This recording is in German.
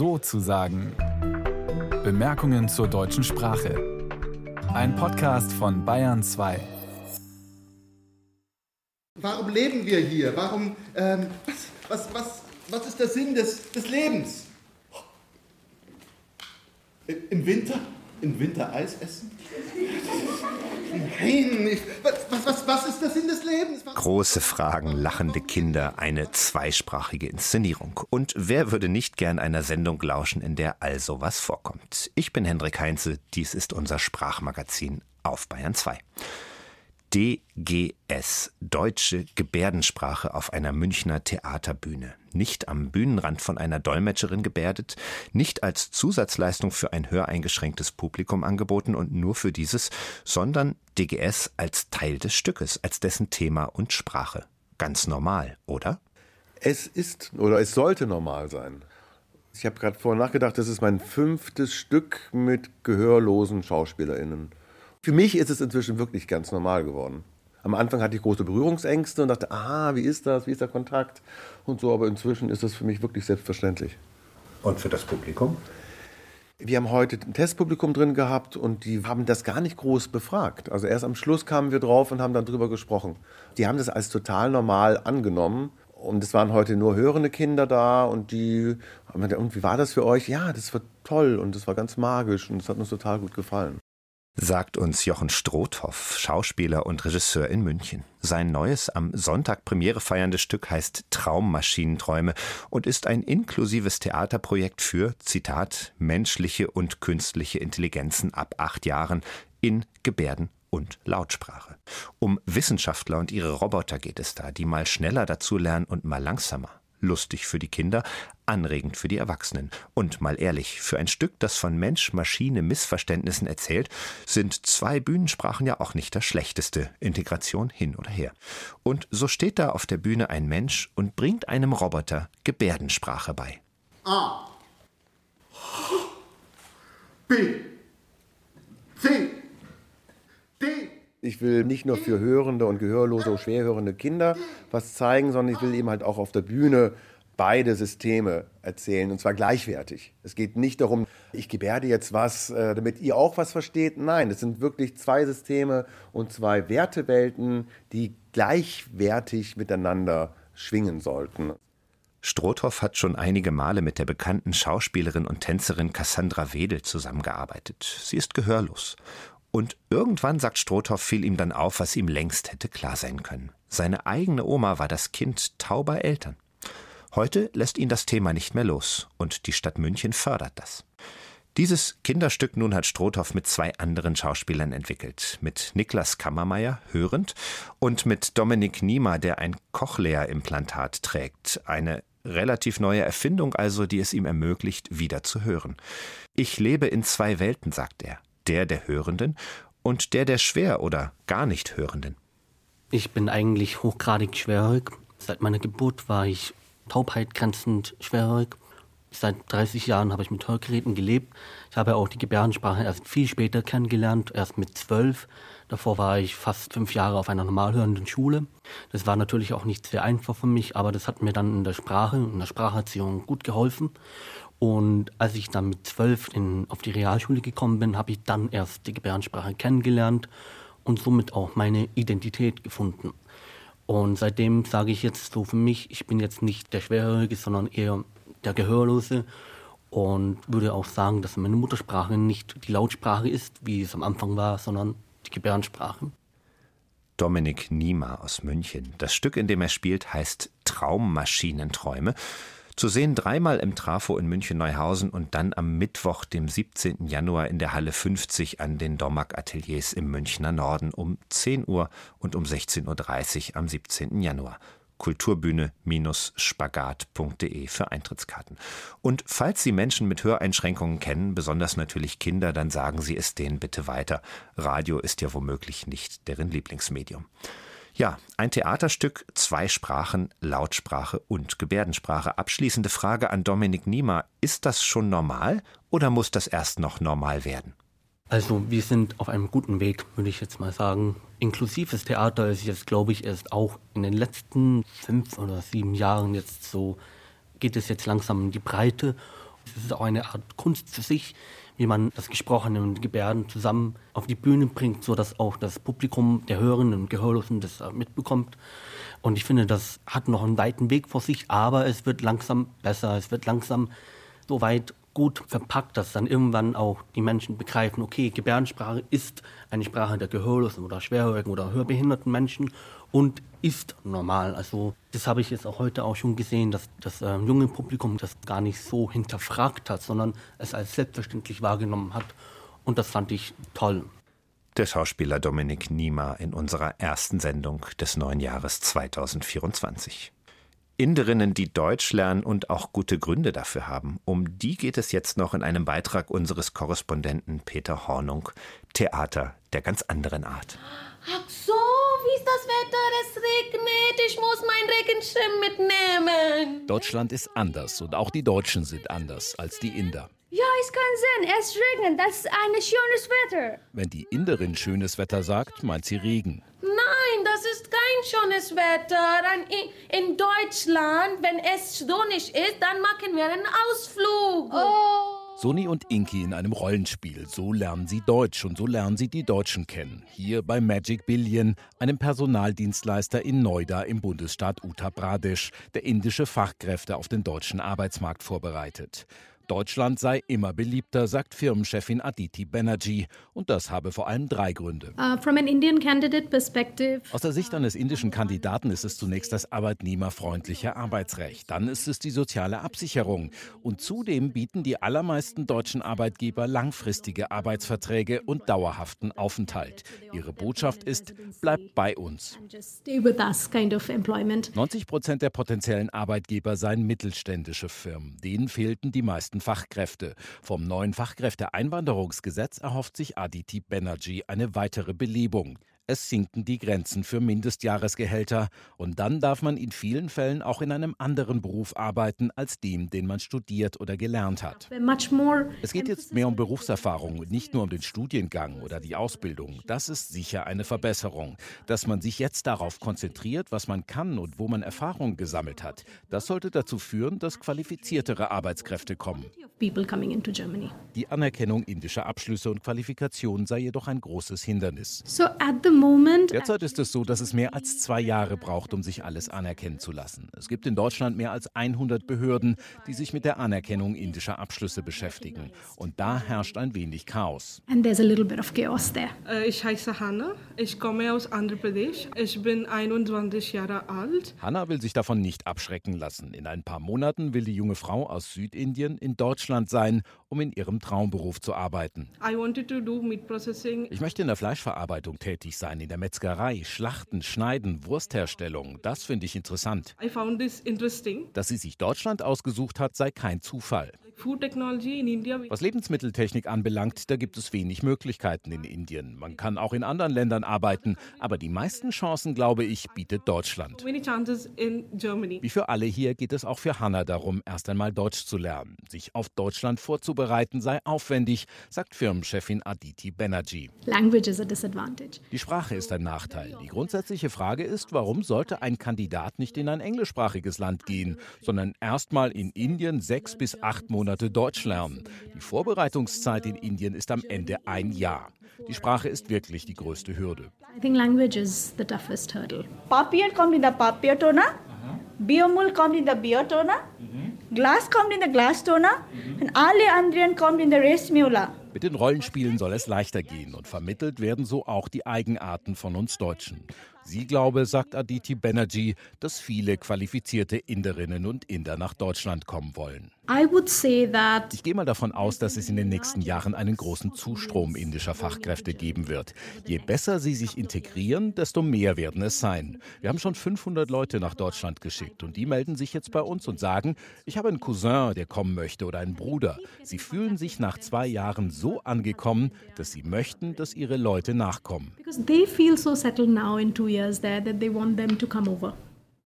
so zu sagen. Bemerkungen zur deutschen Sprache. Ein Podcast von Bayern 2. Warum leben wir hier? Warum, ähm, was, was, was, was ist der Sinn des, des Lebens? Im Winter? Im Winter Eis essen? Nein, ich, was, was, was ist der Sinn des Lebens? Was? Große Fragen, lachende Kinder, eine zweisprachige Inszenierung. Und wer würde nicht gern einer Sendung lauschen, in der all sowas vorkommt? Ich bin Hendrik Heinze, dies ist unser Sprachmagazin auf Bayern 2. DGS, deutsche Gebärdensprache auf einer Münchner Theaterbühne. Nicht am Bühnenrand von einer Dolmetscherin gebärdet, nicht als Zusatzleistung für ein höreingeschränktes Publikum angeboten und nur für dieses, sondern DGS als Teil des Stückes, als dessen Thema und Sprache. Ganz normal, oder? Es ist oder es sollte normal sein. Ich habe gerade vorher nachgedacht, das ist mein fünftes Stück mit gehörlosen SchauspielerInnen. Für mich ist es inzwischen wirklich ganz normal geworden. Am Anfang hatte ich große Berührungsängste und dachte, aha, wie ist das, wie ist der Kontakt und so, aber inzwischen ist das für mich wirklich selbstverständlich. Und für das Publikum? Wir haben heute ein Testpublikum drin gehabt und die haben das gar nicht groß befragt. Also erst am Schluss kamen wir drauf und haben dann drüber gesprochen. Die haben das als total normal angenommen und es waren heute nur hörende Kinder da und die haben gesagt, und wie war das für euch? Ja, das war toll und das war ganz magisch und es hat uns total gut gefallen sagt uns Jochen Strothhoff, Schauspieler und Regisseur in München. Sein neues am Sonntag Premiere feierndes Stück heißt Traummaschinenträume und ist ein inklusives Theaterprojekt für, Zitat, menschliche und künstliche Intelligenzen ab acht Jahren in Gebärden und Lautsprache. Um Wissenschaftler und ihre Roboter geht es da, die mal schneller dazulernen und mal langsamer lustig für die Kinder, anregend für die Erwachsenen. Und mal ehrlich, für ein Stück, das von Mensch-Maschine-Missverständnissen erzählt, sind zwei Bühnensprachen ja auch nicht das schlechteste. Integration hin oder her. Und so steht da auf der Bühne ein Mensch und bringt einem Roboter Gebärdensprache bei. A. B. C. D. Ich will nicht nur für hörende und gehörlose und schwerhörende Kinder was zeigen, sondern ich will eben halt auch auf der Bühne beide Systeme erzählen und zwar gleichwertig. Es geht nicht darum, ich gebärde jetzt was, äh, damit ihr auch was versteht. Nein, es sind wirklich zwei Systeme und zwei Wertewelten, die gleichwertig miteinander schwingen sollten. Strothoff hat schon einige Male mit der bekannten Schauspielerin und Tänzerin Cassandra Wedel zusammengearbeitet. Sie ist gehörlos und irgendwann, sagt Strothoff, fiel ihm dann auf, was ihm längst hätte klar sein können. Seine eigene Oma war das Kind tauber Eltern. Heute lässt ihn das Thema nicht mehr los und die Stadt München fördert das. Dieses Kinderstück nun hat Strothoff mit zwei anderen Schauspielern entwickelt. Mit Niklas Kammermeier, hörend, und mit Dominik Niemer, der ein Cochlea-Implantat trägt. Eine relativ neue Erfindung also, die es ihm ermöglicht, wieder zu hören. Ich lebe in zwei Welten, sagt er der der Hörenden und der der schwer oder gar nicht Hörenden. Ich bin eigentlich hochgradig schwerhörig. Seit meiner Geburt war ich taubheitgrenzend schwerhörig. Seit 30 Jahren habe ich mit Hörgeräten gelebt. Ich habe auch die Gebärdensprache erst viel später kennengelernt, erst mit zwölf. Davor war ich fast fünf Jahre auf einer normalhörenden Schule. Das war natürlich auch nicht sehr einfach für mich, aber das hat mir dann in der Sprache, in der Spracherziehung gut geholfen. Und als ich dann mit zwölf in, auf die Realschule gekommen bin, habe ich dann erst die Gebärdensprache kennengelernt und somit auch meine Identität gefunden. Und seitdem sage ich jetzt so für mich, ich bin jetzt nicht der Schwerhörige, sondern eher der Gehörlose und würde auch sagen, dass meine Muttersprache nicht die Lautsprache ist, wie es am Anfang war, sondern die Gebärdensprache. Dominik Niemer aus München. Das Stück, in dem er spielt, heißt Traummaschinenträume. Zu sehen dreimal im Trafo in München-Neuhausen und dann am Mittwoch, dem 17. Januar in der Halle 50 an den Domag Ateliers im Münchner Norden um 10 Uhr und um 16.30 Uhr am 17. Januar kulturbühne-spagat.de für Eintrittskarten. Und falls Sie Menschen mit Höreinschränkungen kennen, besonders natürlich Kinder, dann sagen Sie es denen bitte weiter. Radio ist ja womöglich nicht deren Lieblingsmedium. Ja, ein Theaterstück, zwei Sprachen, Lautsprache und Gebärdensprache. Abschließende Frage an Dominik Niemer. Ist das schon normal oder muss das erst noch normal werden? Also wir sind auf einem guten Weg, würde ich jetzt mal sagen. Inklusives Theater ist jetzt, glaube ich, erst auch in den letzten fünf oder sieben Jahren jetzt so, geht es jetzt langsam in die Breite. Es ist auch eine Art Kunst für sich, wie man das Gesprochene und Gebärden zusammen auf die Bühne bringt, sodass auch das Publikum der Hörenden und Gehörlosen das mitbekommt. Und ich finde, das hat noch einen weiten Weg vor sich, aber es wird langsam besser, es wird langsam so weit gut verpackt, dass dann irgendwann auch die Menschen begreifen, okay, Gebärdensprache ist eine Sprache der Gehörlosen oder Schwerhörigen oder hörbehinderten Menschen und ist normal. Also das habe ich jetzt auch heute auch schon gesehen, dass das äh, junge Publikum das gar nicht so hinterfragt hat, sondern es als selbstverständlich wahrgenommen hat. Und das fand ich toll. Der Schauspieler Dominik Niemer in unserer ersten Sendung des neuen Jahres 2024. Inderinnen, die Deutsch lernen und auch gute Gründe dafür haben. Um die geht es jetzt noch in einem Beitrag unseres Korrespondenten Peter Hornung. Theater der ganz anderen Art. Ach so, ist das Wetter? Es regnet. Ich muss mein Regenschirm mitnehmen. Deutschland ist anders und auch die Deutschen sind anders als die Inder. Ja, ich kann sehen, es regnet. Das ist ein schönes Wetter. Wenn die Inderin schönes Wetter sagt, meint sie Regen. Nein, das ist kein schönes Wetter. In Deutschland, wenn es sonnig ist, dann machen wir einen Ausflug. Oh. Soni und Inki in einem Rollenspiel. So lernen sie Deutsch und so lernen sie die Deutschen kennen. Hier bei Magic Billion, einem Personaldienstleister in Noida im Bundesstaat Uttar Pradesh, der indische Fachkräfte auf den deutschen Arbeitsmarkt vorbereitet. Deutschland sei immer beliebter, sagt Firmenchefin Aditi Banerjee. Und das habe vor allem drei Gründe. Uh, Aus der Sicht eines indischen Kandidaten ist es zunächst das arbeitnehmerfreundliche Arbeitsrecht. Dann ist es die soziale Absicherung. Und zudem bieten die allermeisten deutschen Arbeitgeber langfristige Arbeitsverträge und dauerhaften Aufenthalt. Ihre Botschaft ist, bleibt bei uns. 90 Prozent der potenziellen Arbeitgeber seien mittelständische Firmen. Denen fehlten die meisten Fachkräfte. Vom neuen Fachkräfteeinwanderungsgesetz erhofft sich Aditi Banerjee eine weitere Belebung. Es sinken die Grenzen für Mindestjahresgehälter und dann darf man in vielen Fällen auch in einem anderen Beruf arbeiten als dem, den man studiert oder gelernt hat. Es geht jetzt mehr um Berufserfahrung und nicht nur um den Studiengang oder die Ausbildung. Das ist sicher eine Verbesserung. Dass man sich jetzt darauf konzentriert, was man kann und wo man Erfahrung gesammelt hat, das sollte dazu führen, dass qualifiziertere Arbeitskräfte kommen. Die Anerkennung indischer Abschlüsse und Qualifikationen sei jedoch ein großes Hindernis. So at the. Derzeit ist es so, dass es mehr als zwei Jahre braucht, um sich alles anerkennen zu lassen. Es gibt in Deutschland mehr als 100 Behörden, die sich mit der Anerkennung indischer Abschlüsse beschäftigen. Und da herrscht ein wenig Chaos. And there's a little bit of chaos there. Äh, ich heiße Hanna, ich komme aus Andhra Pradesh, ich bin 21 Jahre alt. Hanna will sich davon nicht abschrecken lassen. In ein paar Monaten will die junge Frau aus Südindien in Deutschland sein, um in ihrem Traumberuf zu arbeiten. Ich möchte in der Fleischverarbeitung tätig sein, in der Metzgerei, Schlachten, Schneiden, Wurstherstellung. Das finde ich interessant. Dass sie sich Deutschland ausgesucht hat, sei kein Zufall. Was Lebensmitteltechnik anbelangt, da gibt es wenig Möglichkeiten in Indien. Man kann auch in anderen Ländern arbeiten, aber die meisten Chancen, glaube ich, bietet Deutschland. Wie für alle hier geht es auch für Hannah darum, erst einmal Deutsch zu lernen. Sich auf Deutschland vorzubereiten sei aufwendig, sagt Firmenchefin Aditi Banerjee. Die Sprache ist ein Nachteil. Die grundsätzliche Frage ist, warum sollte ein Kandidat nicht in ein englischsprachiges Land gehen, sondern erst mal in Indien sechs bis acht Monate Monate Deutsch lernen. Die Vorbereitungszeit in Indien ist am Ende ein Jahr. Die Sprache ist wirklich die größte Hürde. I think language is the toughest hurdle. Papier kommt in der Papiertonne, Biomüll kommt in der Biotonne, Glas kommt in der Glastonne und alle anderen kommen in der Restmüller. Mit den Rollenspielen soll es leichter gehen und vermittelt werden so auch die Eigenarten von uns Deutschen. Sie glaube, sagt Aditi Banerjee, dass viele qualifizierte Inderinnen und Inder nach Deutschland kommen wollen. Ich gehe mal davon aus, dass es in den nächsten Jahren einen großen Zustrom indischer Fachkräfte geben wird. Je besser sie sich integrieren, desto mehr werden es sein. Wir haben schon 500 Leute nach Deutschland geschickt und die melden sich jetzt bei uns und sagen, ich habe einen Cousin, der kommen möchte oder einen Bruder. Sie fühlen sich nach zwei Jahren so angekommen, dass sie möchten, dass ihre Leute nachkommen. Because they feel so settled now in two years there that they want them to come over.